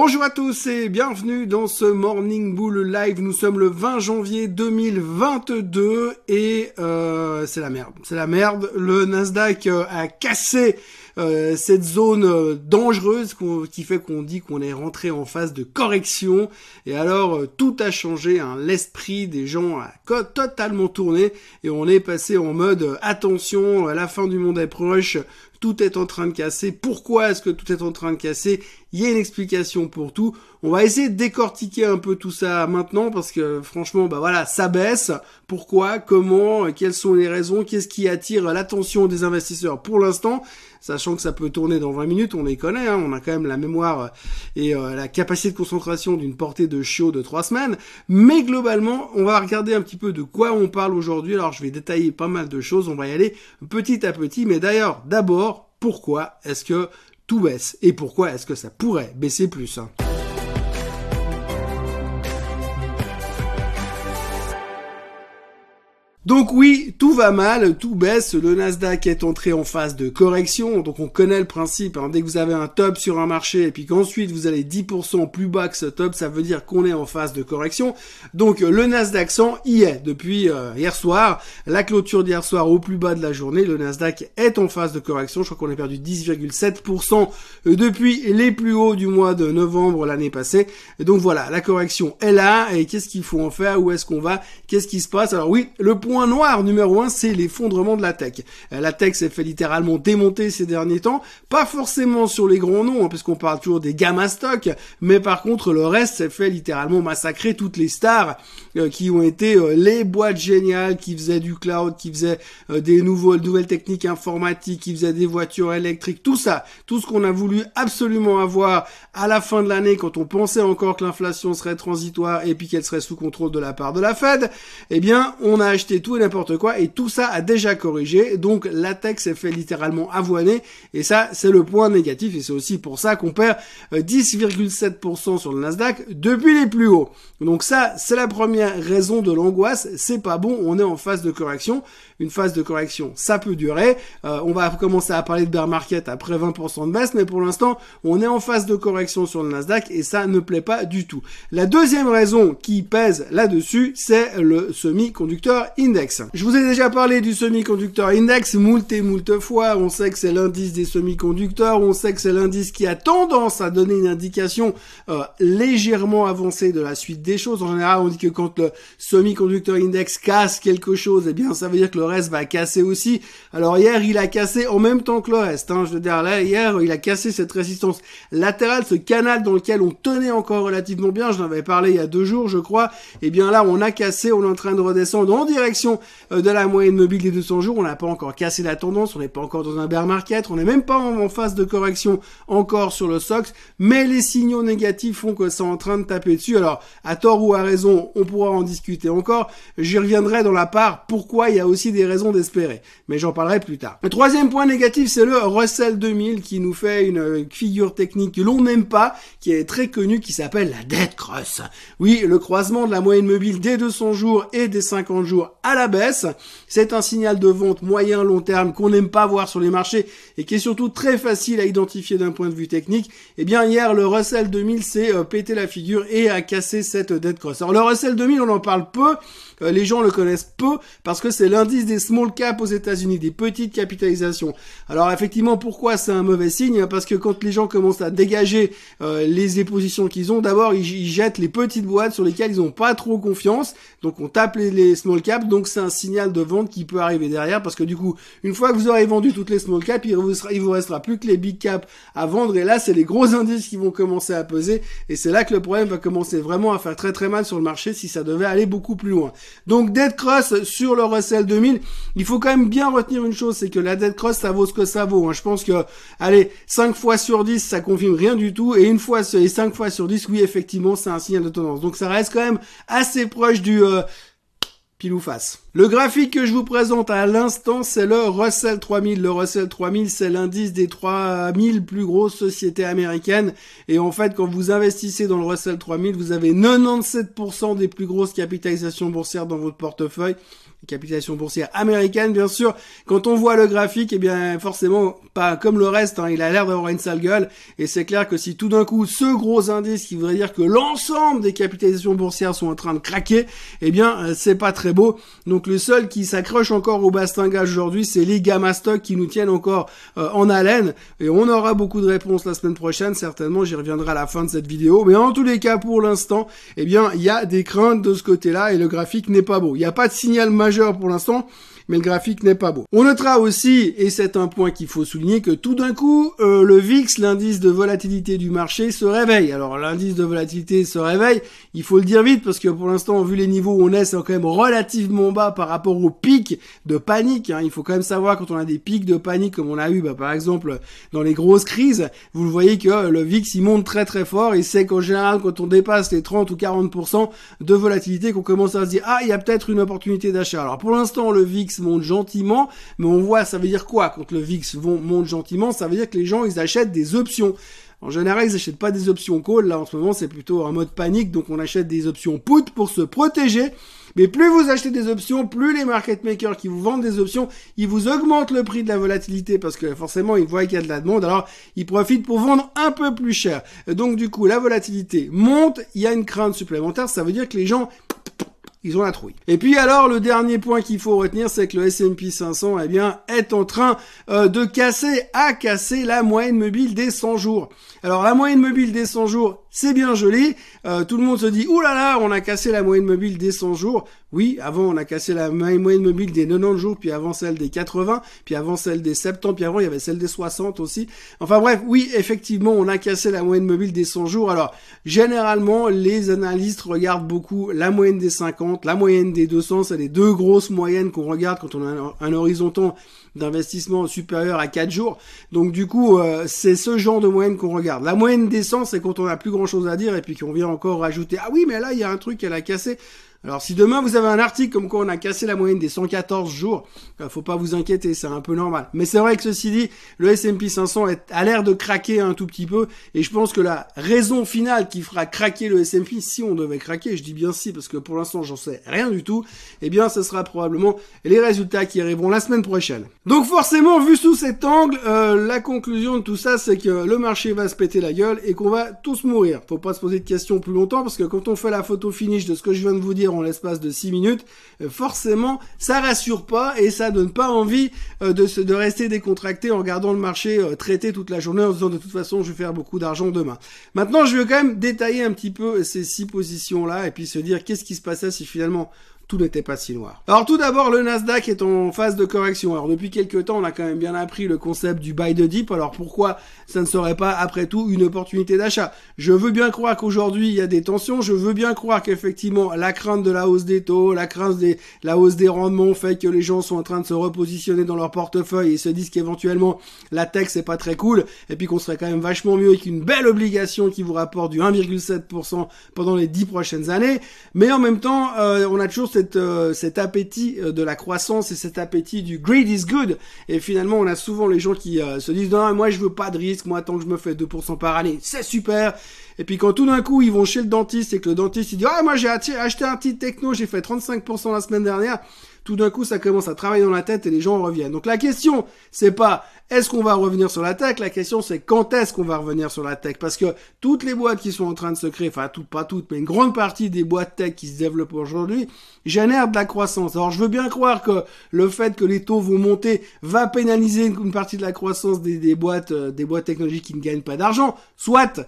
Bonjour à tous et bienvenue dans ce Morning Bull Live. Nous sommes le 20 janvier 2022 et euh, c'est la merde. C'est la merde. Le Nasdaq euh, a cassé euh, cette zone dangereuse qui fait qu'on dit qu'on est rentré en phase de correction. Et alors tout a changé. Hein. L'esprit des gens a totalement tourné et on est passé en mode attention, la fin du monde est proche tout est en train de casser. Pourquoi est-ce que tout est en train de casser? Il y a une explication pour tout. On va essayer de décortiquer un peu tout ça maintenant parce que franchement, bah voilà, ça baisse. Pourquoi Comment Quelles sont les raisons Qu'est-ce qui attire l'attention des investisseurs pour l'instant Sachant que ça peut tourner dans 20 minutes, on les connaît, hein, on a quand même la mémoire et euh, la capacité de concentration d'une portée de chiot de 3 semaines. Mais globalement, on va regarder un petit peu de quoi on parle aujourd'hui. Alors je vais détailler pas mal de choses, on va y aller petit à petit. Mais d'ailleurs, d'abord, pourquoi est-ce que tout baisse. Et pourquoi est-ce que ça pourrait baisser plus Donc oui, tout va mal, tout baisse, le Nasdaq est entré en phase de correction, donc on connaît le principe, hein. dès que vous avez un top sur un marché et puis qu'ensuite vous allez 10% plus bas que ce top, ça veut dire qu'on est en phase de correction. Donc le Nasdaq 100 y est depuis euh, hier soir, la clôture d'hier soir au plus bas de la journée, le Nasdaq est en phase de correction, je crois qu'on a perdu 10,7% euh, depuis les plus hauts du mois de novembre l'année passée. Donc voilà, la correction est là, et qu'est-ce qu'il faut en faire, où est-ce qu'on va, qu'est-ce qui se passe? Alors oui, le point noir numéro un, c'est l'effondrement de la tech. Euh, la tech s'est fait littéralement démonter ces derniers temps, pas forcément sur les grands noms, hein, puisqu'on parle toujours des gamma stocks, mais par contre le reste s'est fait littéralement massacrer toutes les stars euh, qui ont été euh, les boîtes géniales, qui faisaient du cloud, qui faisaient des nouveaux, nouvelles techniques informatiques, qui faisaient des voitures électriques, tout ça, tout ce qu'on a voulu absolument avoir à la fin de l'année quand on pensait encore que l'inflation serait transitoire et puis qu'elle serait sous contrôle de la part de la Fed, eh bien on a acheté tout et n'importe quoi, et tout ça a déjà corrigé, donc la tech s'est fait littéralement avoiner, et ça c'est le point négatif, et c'est aussi pour ça qu'on perd 10,7% euh, sur le Nasdaq depuis les plus hauts. Donc ça, c'est la première raison de l'angoisse, c'est pas bon, on est en phase de correction, une phase de correction, ça peut durer, euh, on va commencer à parler de bear market après 20% de baisse, mais pour l'instant, on est en phase de correction sur le Nasdaq, et ça ne plaît pas du tout. La deuxième raison qui pèse là-dessus, c'est le semi-conducteur index. Je vous ai déjà parlé du semi-conducteur index moult et moult fois. On sait que c'est l'indice des semi-conducteurs. On sait que c'est l'indice qui a tendance à donner une indication euh, légèrement avancée de la suite des choses. En général, on dit que quand le semi-conducteur index casse quelque chose, eh bien, ça veut dire que le reste va casser aussi. Alors hier, il a cassé en même temps que le reste. Hein. Je veux dire, là, hier, il a cassé cette résistance latérale, ce canal dans lequel on tenait encore relativement bien. Je avais parlé il y a deux jours, je crois. Eh bien là, on a cassé, on est en train de redescendre en direction euh, de la moyenne mobile des 200 jours. On n'a pas encore cassé la tendance, on n'est pas encore dans un bear market, on n'est même pas en, phase de correction encore sur le SOX, mais les signaux négatifs font que c'est en train de taper dessus. Alors, à tort ou à raison, on pourra en discuter encore. J'y reviendrai dans la part pourquoi il y a aussi des raisons d'espérer, mais j'en parlerai plus tard. Le troisième point négatif, c'est le Russell 2000 qui nous fait une figure technique que l'on n'aime pas, qui est très connue, qui s'appelle la dead cross. Oui, le croisement de la moyenne mobile des 200 jours et des 50 jours à la baisse. C'est un signal de vente moyen long terme qu'on n'aime pas voir sur les marchés et qui est surtout très facile à identifier d'un point de vue technique. Eh bien hier le Russell 2000 s'est euh, pété la figure et a cassé cette dead cross. Alors le Russell 2000 on en parle peu, euh, les gens le connaissent peu parce que c'est l'indice des small caps aux États-Unis, des petites capitalisations. Alors effectivement pourquoi c'est un mauvais signe? Parce que quand les gens commencent à dégager euh, les positions qu'ils ont, d'abord ils, jettent les petites boîtes sur lesquelles ils n'ont pas trop confiance, donc on tape les, les small caps, donc c'est un signal de vente qui peut arriver derrière. Parce que du coup, une fois que vous aurez vendu toutes les small caps, il vous, il vous restera plus que les big caps à vendre. Et là, c'est les gros indices qui vont commencer à peser. Et c'est là que le problème va commencer vraiment à faire très très mal sur le marché si ça devait aller beaucoup plus loin. Donc dead cross sur le Russell 2000, il faut quand même bien retenir une chose, c'est que la dead cross ça vaut ce que ça vaut. Hein. Je pense que allez, 5 fois sur 10, ça confirme rien du tout et une fois et 5 fois sur 10, oui effectivement, c'est un signal de tendance. Donc ça reste quand même assez proche du euh, pile ou face. Le graphique que je vous présente à l'instant, c'est le Russell 3000. Le Russell 3000, c'est l'indice des 3000 plus grosses sociétés américaines. Et en fait, quand vous investissez dans le Russell 3000, vous avez 97% des plus grosses capitalisations boursières dans votre portefeuille capitalisation boursière américaine, bien sûr. Quand on voit le graphique, eh bien, forcément, pas comme le reste, hein, il a l'air d'avoir une sale gueule. Et c'est clair que si tout d'un coup, ce gros indice qui voudrait dire que l'ensemble des capitalisations boursières sont en train de craquer, eh bien, euh, c'est pas très beau. Donc, le seul qui s'accroche encore au bastingage aujourd'hui, c'est les gamma stocks qui nous tiennent encore euh, en haleine. Et on aura beaucoup de réponses la semaine prochaine, certainement. J'y reviendrai à la fin de cette vidéo. Mais en tous les cas, pour l'instant, eh bien, il y a des craintes de ce côté-là et le graphique n'est pas beau. Il n'y a pas de signal majeur pour l'instant, mais le graphique n'est pas beau. On notera aussi, et c'est un point qu'il faut souligner, que tout d'un coup, euh, le VIX, l'indice de volatilité du marché, se réveille. Alors l'indice de volatilité se réveille, il faut le dire vite, parce que pour l'instant, vu les niveaux où on est, c'est quand même relativement bas par rapport aux pics de panique. Hein. Il faut quand même savoir, quand on a des pics de panique, comme on a eu bah, par exemple dans les grosses crises, vous le voyez que le VIX, il monte très très fort, et c'est qu'en général, quand on dépasse les 30 ou 40% de volatilité, qu'on commence à se dire, ah, il y a peut-être une opportunité d'achat. Alors pour l'instant, le VIX monte gentiment, mais on voit, ça veut dire quoi quand le VIX monte gentiment? Ça veut dire que les gens, ils achètent des options. En général, ils n'achètent pas des options call. Là, en ce moment, c'est plutôt un mode panique. Donc, on achète des options put pour se protéger. Mais plus vous achetez des options, plus les market makers qui vous vendent des options, ils vous augmentent le prix de la volatilité parce que forcément, ils voient qu'il y a de la demande. Alors, ils profitent pour vendre un peu plus cher. Donc, du coup, la volatilité monte. Il y a une crainte supplémentaire. Ça veut dire que les gens ils ont la trouille. Et puis alors, le dernier point qu'il faut retenir, c'est que le S&P 500, eh bien, est en train euh, de casser, à casser la moyenne mobile des 100 jours. Alors, la moyenne mobile des 100 jours, c'est bien joli. Euh, tout le monde se dit, ouh là là, on a cassé la moyenne mobile des 100 jours. Oui, avant, on a cassé la moyenne mobile des 90 jours, puis avant celle des 80, puis avant celle des 70, puis avant, il y avait celle des 60 aussi. Enfin bref, oui, effectivement, on a cassé la moyenne mobile des 100 jours. Alors, généralement, les analystes regardent beaucoup la moyenne des 50, la moyenne des 200, c'est les deux grosses moyennes qu'on regarde quand on a un, horizon d'investissement supérieur à 4 jours. Donc du coup, euh, c'est ce genre de moyenne qu'on regarde. La moyenne des 100, c'est quand on a plus grand chose à dire et puis qu'on vient encore rajouter, ah oui, mais là, il y a un truc qu'elle a cassé. Alors si demain vous avez un article comme quoi on a cassé la moyenne des 114 jours, euh, faut pas vous inquiéter, c'est un peu normal. Mais c'est vrai que ceci dit, le S&P 500 a l'air de craquer un tout petit peu et je pense que la raison finale qui fera craquer le S&P, si on devait craquer, je dis bien si parce que pour l'instant j'en sais rien du tout, eh bien ce sera probablement les résultats qui arriveront la semaine prochaine. Donc forcément, vu sous cet angle, euh, la conclusion de tout ça, c'est que le marché va se péter la gueule et qu'on va tous mourir. Faut pas se poser de questions plus longtemps parce que quand on fait la photo finish de ce que je viens de vous dire en l'espace de 6 minutes, euh, forcément, ça rassure pas et ça donne pas envie euh, de, se, rester décontracté en regardant le marché euh, traiter toute la journée en disant de toute façon, je vais faire beaucoup d'argent demain. Maintenant, je vais quand même détailler un petit peu ces six positions-là et puis se dire qu'est-ce qui se passait si finalement tout n'était pas si noir. Alors tout d'abord, le Nasdaq est en phase de correction. Alors depuis quelques temps, on a quand même bien appris le concept du buy the dip. Alors pourquoi ça ne serait pas après tout une opportunité d'achat? Je veux bien croire qu'aujourd'hui il y a des tensions. Je veux bien croire qu'effectivement la crainte de la hausse des taux, la crainte des la hausse des rendements fait que les gens sont en train de se repositionner dans leur portefeuille et se disent qu'éventuellement la tech c'est pas très cool et puis qu'on serait quand même vachement mieux avec une belle obligation qui vous rapporte du 1,7% pendant les 10 prochaines années. Mais en même temps, euh, on a toujours euh, cet appétit euh, de la croissance et cet appétit du greed is good. Et finalement, on a souvent les gens qui euh, se disent non, moi je veux pas de risque, moi tant que je me fais 2% par année, c'est super. Et puis quand tout d'un coup ils vont chez le dentiste et que le dentiste dit ah moi j'ai acheté un petit techno, j'ai fait 35% la semaine dernière tout d'un coup, ça commence à travailler dans la tête et les gens reviennent. Donc la question, c'est pas est-ce qu'on va revenir sur la tech? La question, c'est quand est-ce qu'on va revenir sur la tech? Parce que toutes les boîtes qui sont en train de se créer, enfin toutes, pas toutes, mais une grande partie des boîtes tech qui se développent aujourd'hui, génèrent de la croissance. Alors je veux bien croire que le fait que les taux vont monter va pénaliser une partie de la croissance des, boîtes, euh, des boîtes technologiques qui ne gagnent pas d'argent. Soit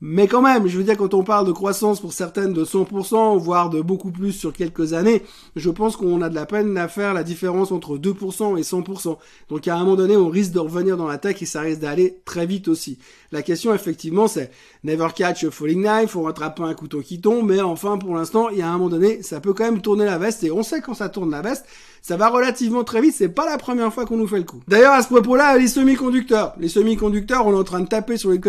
mais quand même, je veux dire, quand on parle de croissance pour certaines de 100%, voire de beaucoup plus sur quelques années, je pense qu'on a de la peine à faire la différence entre 2% et 100%. Donc à un moment donné, on risque de revenir dans la tech et ça risque d'aller très vite aussi. La question, effectivement, c'est never catch a falling knife, faut rattraper un couteau qui tombe, mais enfin, pour l'instant, il y a un moment donné, ça peut quand même tourner la veste et on sait quand ça tourne la veste, ça va relativement très vite, c'est pas la première fois qu'on nous fait le coup. D'ailleurs, à ce propos-là, les semi-conducteurs. Les semi-conducteurs, on est en train de taper sur les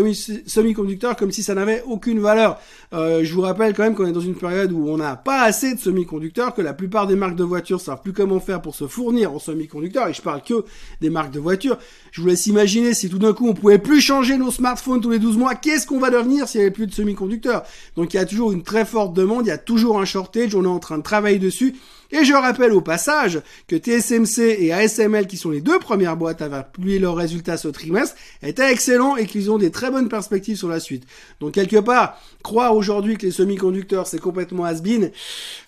semi-conducteurs comme si si ça n'avait aucune valeur. Euh, je vous rappelle quand même qu'on est dans une période où on n'a pas assez de semi-conducteurs, que la plupart des marques de voitures savent plus comment faire pour se fournir en semi-conducteurs, et je parle que des marques de voitures. Je vous laisse imaginer si tout d'un coup on pouvait plus changer nos smartphones tous les 12 mois, qu'est-ce qu'on va devenir s'il n'y avait plus de semi-conducteurs? Donc il y a toujours une très forte demande, il y a toujours un shortage, on est en train de travailler dessus. Et je rappelle au passage que TSMC et ASML, qui sont les deux premières boîtes à publié leurs résultats ce trimestre, étaient excellents et qu'ils ont des très bonnes perspectives sur la suite. Donc quelque part, croire aujourd'hui que les semi-conducteurs c'est complètement has-been,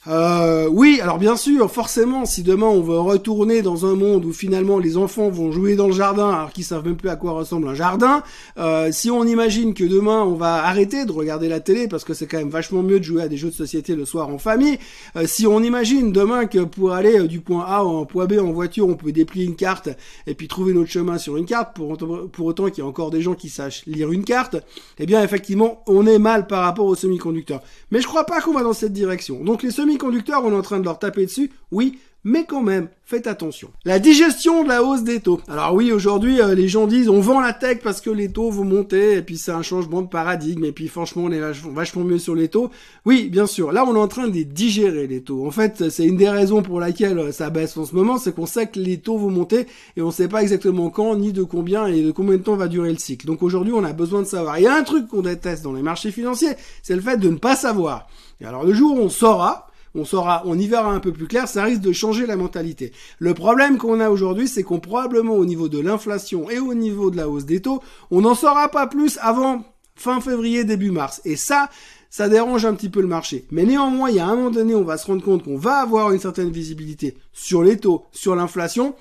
euh, oui, alors bien sûr, forcément, si demain on veut retourner dans un monde où finalement les enfants vont jouer dans le jardin alors qu'ils savent même plus à quoi ressemble un jardin, euh, si on imagine que demain on va arrêter de regarder la télé parce que c'est quand même vachement mieux de jouer à des jeux de société le soir en famille, euh, si on imagine demain que pour aller euh, du point A au point B en voiture, on peut déplier une carte et puis trouver notre chemin sur une carte, pour, pour autant qu'il y a encore des gens qui sachent lire une carte, eh bien effectivement, on est mal par rapport aux semi-conducteurs. Mais je crois pas qu'on va dans cette direction. Donc les semi-conducteurs, on est en train de leur taper dessus, oui, mais quand même, faites attention. La digestion de la hausse des taux. Alors oui, aujourd'hui, euh, les gens disent on vend la tech parce que les taux vont monter, et puis c'est un changement de paradigme, et puis franchement, on est vachement mieux sur les taux. Oui, bien sûr, là on est en train de digérer, les taux. En fait, c'est une des raisons pour laquelle euh, ça baisse en ce moment, c'est qu'on sait que les taux vont monter, et on sait pas exactement quand, ni de combien, et de combien de temps va durer le cycle. Donc aujourd'hui, on a besoin de savoir. Il y a un truc qu'on déteste dans les marchés financiers, c'est le fait de ne pas savoir. Et alors le jour où on saura, on saura, on y verra un peu plus clair, ça risque de changer la mentalité. Le problème qu'on a aujourd'hui, c'est qu'on probablement au niveau de l'inflation et au niveau de la hausse des taux, on n'en saura pas plus avant fin février, début mars. Et ça, ça dérange un petit peu le marché. Mais néanmoins, il y a un moment donné, on va se rendre compte qu'on va avoir une certaine visibilité sur les taux, sur l'inflation.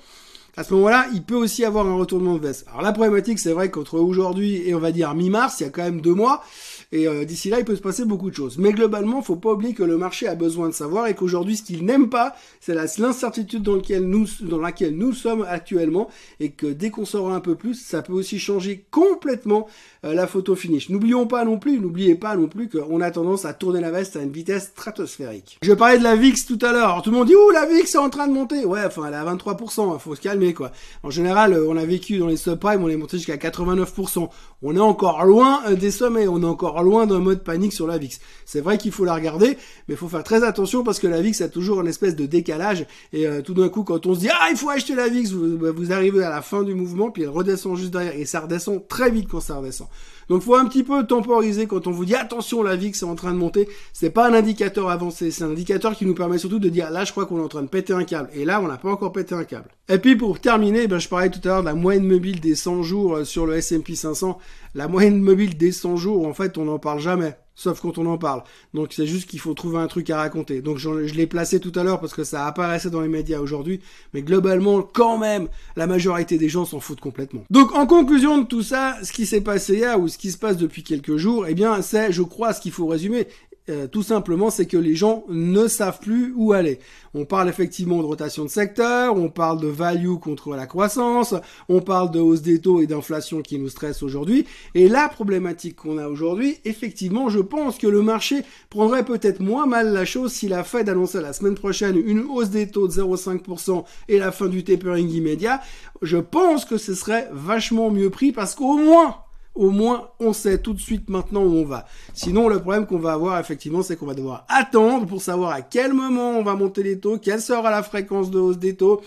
À ce moment-là, il peut aussi avoir un retournement de veste. Alors la problématique, c'est vrai qu'entre aujourd'hui et on va dire mi-mars, il y a quand même deux mois. Et euh, d'ici là, il peut se passer beaucoup de choses. Mais globalement, faut pas oublier que le marché a besoin de savoir et qu'aujourd'hui, ce qu'il n'aime pas, c'est l'incertitude dans, laquelle nous, dans laquelle nous sommes actuellement et que dès qu'on saura un peu plus, ça peut aussi changer complètement la photo finish. N'oublions pas non plus, n'oubliez pas non plus qu'on a tendance à tourner la veste à une vitesse stratosphérique. Je parlais de la VIX tout à l'heure. Tout le monde dit, ouh, la VIX est en train de monter. Ouais, enfin, elle est à 23%, faut se calmer, quoi. En général, euh, on a vécu dans les subprimes, on est monté jusqu'à 89%. On est encore loin des sommets, on est encore loin d'un mode panique sur la VIX. C'est vrai qu'il faut la regarder, mais il faut faire très attention parce que la VIX a toujours une espèce de décalage et euh, tout d'un coup quand on se dit ah il faut acheter la VIX, vous, bah, vous arrivez à la fin du mouvement puis elle redescend juste derrière et ça redescend très vite quand ça redescend. Donc faut un petit peu temporiser quand on vous dit attention la VIX est en train de monter. C'est pas un indicateur avancé, c'est un indicateur qui nous permet surtout de dire là je crois qu'on est en train de péter un câble. Et là on n'a pas encore pété un câble. Et puis pour terminer, ben, je parlais tout à l'heure de la moyenne mobile des 100 jours euh, sur le S&P 500. La moyenne mobile des 100 jours, en fait on n'en parle jamais sauf quand on en parle. Donc c'est juste qu'il faut trouver un truc à raconter. Donc je, l'ai placé tout à l'heure parce que ça apparaissait dans les médias aujourd'hui, mais globalement quand même la majorité des gens s'en foutent complètement. Donc en conclusion de tout ça, ce qui s'est passé hier ou ce qui se passe depuis quelques jours, eh bien c'est je crois ce qu'il faut résumer. Euh, tout simplement, c'est que les gens ne savent plus où aller. On parle effectivement de rotation de secteur, on parle de value contre la croissance, on parle de hausse des taux et d'inflation qui nous stressent aujourd'hui. Et la problématique qu'on a aujourd'hui, effectivement, je pense que le marché prendrait peut-être moins mal la chose si la Fed annonçait la semaine prochaine une hausse des taux de 0,5% et la fin du tapering immédiat. Je pense que ce serait vachement mieux pris parce qu'au moins, au moins on sait tout de suite maintenant où on va. Sinon, le problème qu'on va avoir effectivement, c'est qu'on va devoir attendre pour savoir à quel moment on va monter les taux, quelle sera la fréquence de hausse des taux,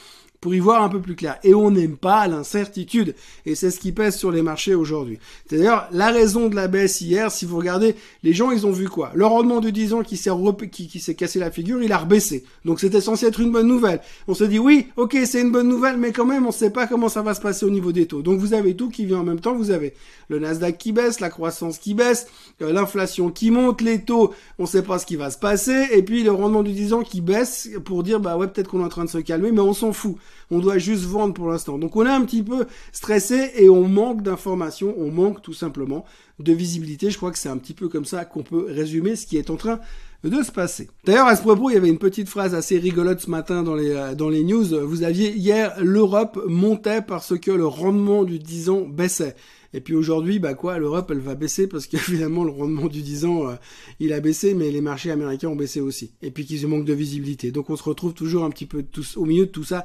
pour y voir un peu plus clair. Et on n'aime pas l'incertitude. Et c'est ce qui pèse sur les marchés aujourd'hui. C'est d'ailleurs la raison de la baisse hier. Si vous regardez, les gens, ils ont vu quoi? Le rendement de 10 ans qui s'est qui, qui s'est cassé la figure, il a rebaissé. Donc c'était censé être une bonne nouvelle. On se dit oui, ok, c'est une bonne nouvelle, mais quand même, on ne sait pas comment ça va se passer au niveau des taux. Donc vous avez tout qui vient en même temps. Vous avez le Nasdaq qui baisse, la croissance qui baisse, euh, l'inflation qui monte, les taux, on ne sait pas ce qui va se passer, et puis le rendement du 10 ans qui baisse pour dire bah ouais, peut-être qu'on est en train de se calmer, mais on s'en fout. On doit juste vendre pour l'instant. Donc on est un petit peu stressé et on manque d'informations, on manque tout simplement de visibilité. Je crois que c'est un petit peu comme ça qu'on peut résumer ce qui est en train de se passer. D'ailleurs, à ce propos, il y avait une petite phrase assez rigolote ce matin dans les, euh, dans les news. Vous aviez hier, l'Europe montait parce que le rendement du 10 ans baissait. Et puis aujourd'hui, bah quoi, l'Europe, elle va baisser parce que finalement le rendement du 10 ans, euh, il a baissé, mais les marchés américains ont baissé aussi. Et puis qu'ils manquent de visibilité. Donc on se retrouve toujours un petit peu tous, au milieu de tout ça.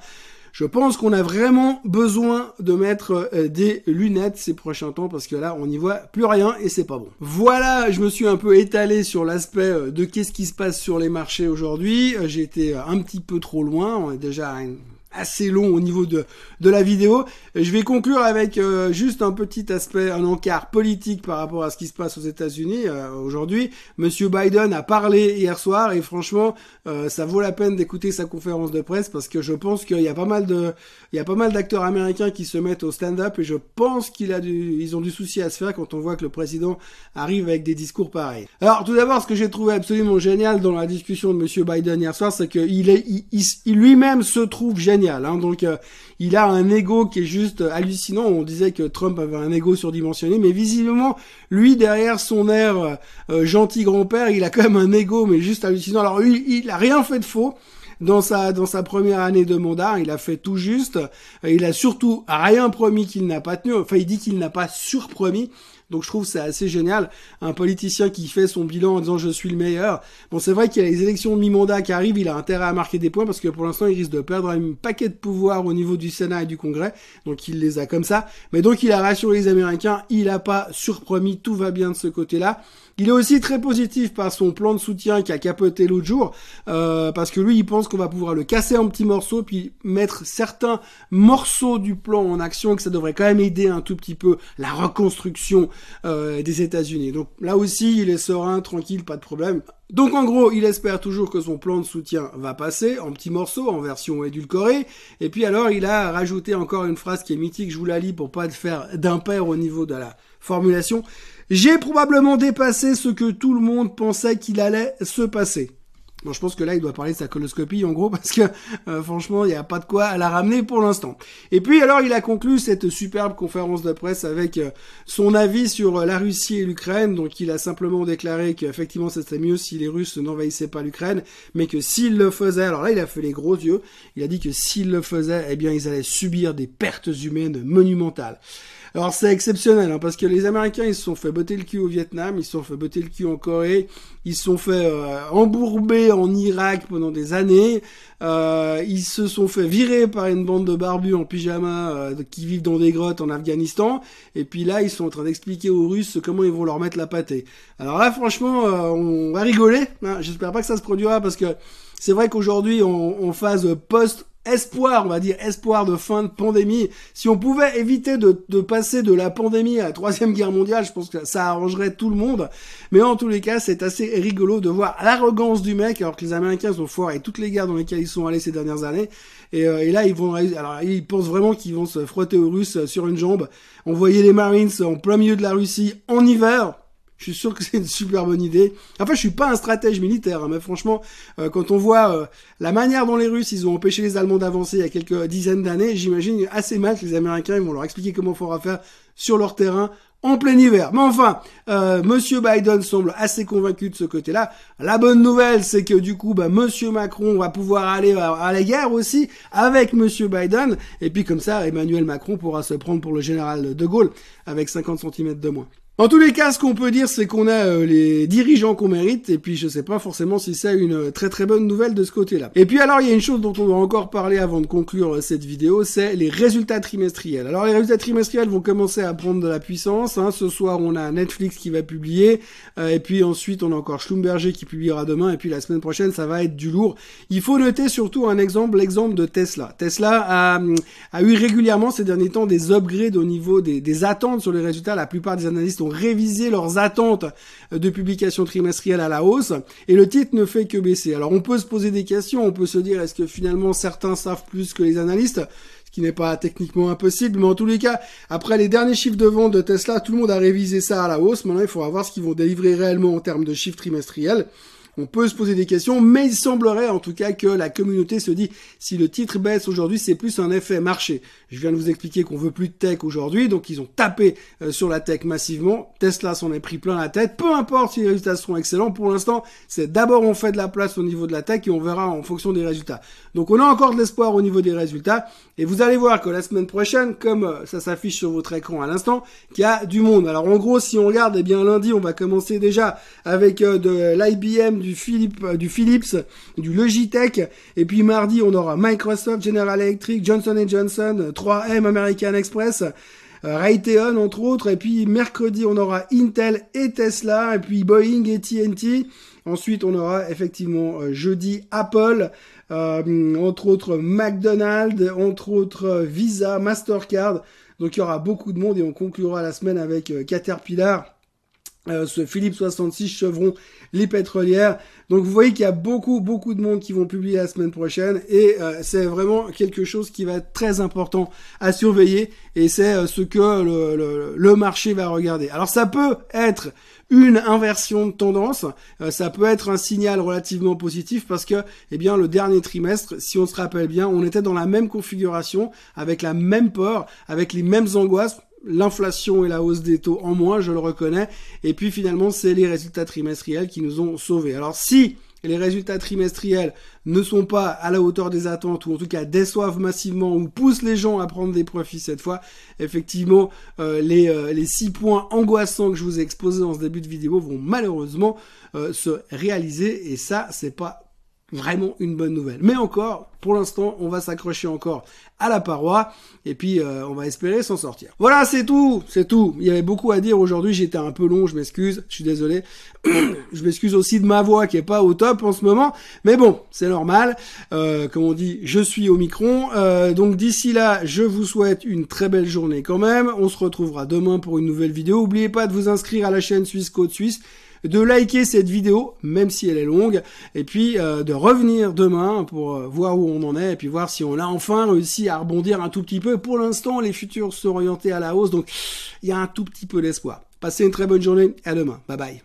Je pense qu'on a vraiment besoin de mettre euh, des lunettes ces prochains temps parce que là, on n'y voit plus rien et c'est pas bon. Voilà, je me suis un peu étalé sur l'aspect euh, de qu'est-ce qui se passe sur les marchés aujourd'hui. Euh, j'ai été un petit peu trop loin. On est déjà à une assez long au niveau de, de la vidéo. Je vais conclure avec euh, juste un petit aspect, un encart politique par rapport à ce qui se passe aux États-Unis euh, aujourd'hui. Monsieur Biden a parlé hier soir et franchement, euh, ça vaut la peine d'écouter sa conférence de presse parce que je pense qu'il y a pas mal de, il y a pas mal d'acteurs américains qui se mettent au stand-up et je pense qu'il a du, ils ont du souci à se faire quand on voit que le président arrive avec des discours pareils. Alors tout d'abord, ce que j'ai trouvé absolument génial dans la discussion de Monsieur Biden hier soir, c'est qu'il est, il lui-même se trouve génial Hein. donc euh, il a un ego qui est juste hallucinant. On disait que Trump avait un ego surdimensionné, mais visiblement lui derrière son air euh, euh, gentil grand-père, il a quand même un ego mais juste hallucinant. Alors il a rien fait de faux dans sa dans sa première année de mandat, il a fait tout juste. Il a surtout rien promis qu'il n'a pas tenu. Enfin, il dit qu'il n'a pas surpromis. Donc je trouve c'est assez génial. Un politicien qui fait son bilan en disant je suis le meilleur. Bon, c'est vrai qu'il y a les élections de mi-mandat qui arrivent, il a intérêt à marquer des points parce que pour l'instant il risque de perdre un paquet de pouvoirs au niveau du Sénat et du Congrès. Donc il les a comme ça. Mais donc il a rassuré les Américains, il a pas surpromis, tout va bien de ce côté-là. Il est aussi très positif par son plan de soutien qui a capoté l'autre jour, euh, parce que lui, il pense qu'on va pouvoir le casser en petits morceaux, puis mettre certains morceaux du plan en action, que ça devrait quand même aider un tout petit peu la reconstruction euh, des États-Unis. Donc là aussi, il est serein, tranquille, pas de problème. Donc en gros, il espère toujours que son plan de soutien va passer en petits morceaux, en version édulcorée. Et puis alors, il a rajouté encore une phrase qui est mythique, je vous la lis pour pas faire d'impair au niveau de la formulation. J'ai probablement dépassé ce que tout le monde pensait qu'il allait se passer. Bon, je pense que là, il doit parler de sa coloscopie, en gros, parce que euh, franchement, il n'y a pas de quoi la ramener pour l'instant. Et puis, alors, il a conclu cette superbe conférence de presse avec euh, son avis sur euh, la Russie et l'Ukraine. Donc, il a simplement déclaré qu'effectivement, c'était mieux si les Russes n'envahissaient pas l'Ukraine, mais que s'ils le faisaient, alors là, il a fait les gros yeux. Il a dit que s'ils le faisaient, eh bien, ils allaient subir des pertes humaines monumentales. Alors c'est exceptionnel, hein, parce que les Américains, ils se sont fait botter le cul au Vietnam, ils se sont fait botter le cul en Corée, ils se sont fait euh, embourber en Irak pendant des années, euh, ils se sont fait virer par une bande de barbus en pyjama euh, qui vivent dans des grottes en Afghanistan, et puis là, ils sont en train d'expliquer aux Russes comment ils vont leur mettre la pâtée. Alors là, franchement, on va rigoler, hein. j'espère pas que ça se produira, parce que c'est vrai qu'aujourd'hui, en, en phase post espoir, on va dire espoir de fin de pandémie. Si on pouvait éviter de, de, passer de la pandémie à la troisième guerre mondiale, je pense que ça arrangerait tout le monde. Mais en tous les cas, c'est assez rigolo de voir l'arrogance du mec, alors que les Américains ont foiré toutes les guerres dans lesquelles ils sont allés ces dernières années. Et, euh, et là, ils vont, alors ils pensent vraiment qu'ils vont se frotter aux Russes sur une jambe, envoyer les Marines en plein milieu de la Russie en hiver je suis sûr que c'est une super bonne idée. Enfin, je suis pas un stratège militaire, hein, mais franchement, euh, quand on voit euh, la manière dont les Russes ils ont empêché les Allemands d'avancer il y a quelques dizaines d'années, j'imagine assez mal que les Américains ils vont leur expliquer comment il faudra faire sur leur terrain en plein hiver. Mais enfin, euh, Monsieur Biden semble assez convaincu de ce côté-là. La bonne nouvelle, c'est que du coup, bah, Monsieur Macron va pouvoir aller à, la guerre aussi avec Monsieur Biden. Et puis comme ça, Emmanuel Macron pourra se prendre pour le général de Gaulle avec 50 cm de moins. En tous les cas, ce qu'on peut dire, c'est qu'on a euh, les dirigeants qu'on mérite, et puis je sais pas forcément si c'est une euh, très très bonne nouvelle de ce côté-là. Et puis alors, il y a une chose dont on doit encore parler avant de conclure euh, cette vidéo, c'est les résultats trimestriels. Alors les résultats trimestriels vont commencer à prendre de la puissance. Hein. Ce soir, on a Netflix qui va publier, et puis ensuite on a encore Schlumberger qui publiera demain, et puis la semaine prochaine, ça va être du lourd. Il faut noter surtout un exemple, l'exemple de Tesla. Tesla a, a eu régulièrement ces derniers temps des upgrades au niveau des, des attentes sur les résultats. La plupart des analystes ont réviser leurs attentes de publication trimestrielle à la hausse et le titre ne fait que baisser. Alors on peut se poser des questions, on peut se dire est-ce que finalement certains savent plus que les analystes ce qui n'est pas techniquement impossible, mais en tous les cas, après les derniers chiffres de vente de Tesla, tout le monde a révisé ça à la hausse. Maintenant, il faudra voir ce qu'ils vont délivrer réellement en termes de chiffres trimestriels. On peut se poser des questions, mais il semblerait en tout cas que la communauté se dit si le titre baisse aujourd'hui, c'est plus un effet marché. Je viens de vous expliquer qu'on veut plus de tech aujourd'hui, donc ils ont tapé euh, sur la tech massivement. Tesla s'en est pris plein la tête. Peu importe si les résultats seront excellents, pour l'instant, c'est d'abord on fait de la place au niveau de la tech et on verra en fonction des résultats. Donc on a encore de l'espoir au niveau des résultats et vous allez voir que la semaine prochaine, comme euh, ça s'affiche sur votre écran à l'instant, qu'il y a du monde. Alors en gros, si on regarde, eh bien lundi, on va commencer déjà avec euh, de l'IBM, du du, Philips, du Philips, du Logitech. Et puis mardi, on aura Microsoft, General Electric, Johnson Johnson, 3M, American Express. Raytheon entre autres, et puis mercredi on aura Intel et Tesla, et puis Boeing et TNT. Ensuite on aura effectivement jeudi Apple, euh, entre autres McDonald's, entre autres Visa, Mastercard. Donc il y aura beaucoup de monde et on conclura la semaine avec euh, Caterpillar. Euh, ce Philippe 66 Chevron, les pétrolières. Donc vous voyez qu'il y a beaucoup beaucoup de monde qui vont publier la semaine prochaine et c'est vraiment quelque chose qui va être très important à surveiller et c'est ce que le, le, le, marché va regarder. Alors ça peut être une inversion de tendance, euh, ça peut être un signal relativement positif parce que, eh bien, le dernier trimestre, si on se rappelle bien, on était dans la même configuration, avec la même peur, avec les mêmes angoisses, l'inflation et la hausse des taux en moins, je le reconnais, et puis finalement, c'est les résultats trimestriels qui nous ont sauvés. Alors si les résultats trimestriels ne sont pas à la hauteur des attentes ou en tout cas déçoivent massivement ou poussent les gens à prendre des profits cette fois, effectivement euh, les, euh, les six points angoissants que je vous ai exposés dans ce début de vidéo vont malheureusement euh, se réaliser et ça c'est pas vraiment une bonne nouvelle. Mais encore, pour l'instant, on va s'accrocher encore à la paroi et puis euh, on va espérer s'en sortir. Voilà, c'est tout, c'est tout. Il y avait beaucoup à dire aujourd'hui, j'étais un peu long, je m'excuse, je suis désolé. je m'excuse aussi de ma voix qui est pas au top en ce moment, mais bon, c'est normal. Euh, comme on dit, je suis au micron. Euh, donc d'ici là, je vous souhaite une très belle journée quand même. On se retrouvera demain pour une nouvelle vidéo. N'oubliez pas de vous inscrire à la chaîne Suisse Côte Suisse de liker cette vidéo, même si elle est longue, et puis euh, de revenir demain pour euh, voir où on en est, et puis voir si on a enfin réussi à rebondir un tout petit peu. Pour l'instant, les futurs sont orientés à la hausse, donc il y a un tout petit peu d'espoir. Passez une très bonne journée, à demain. Bye bye.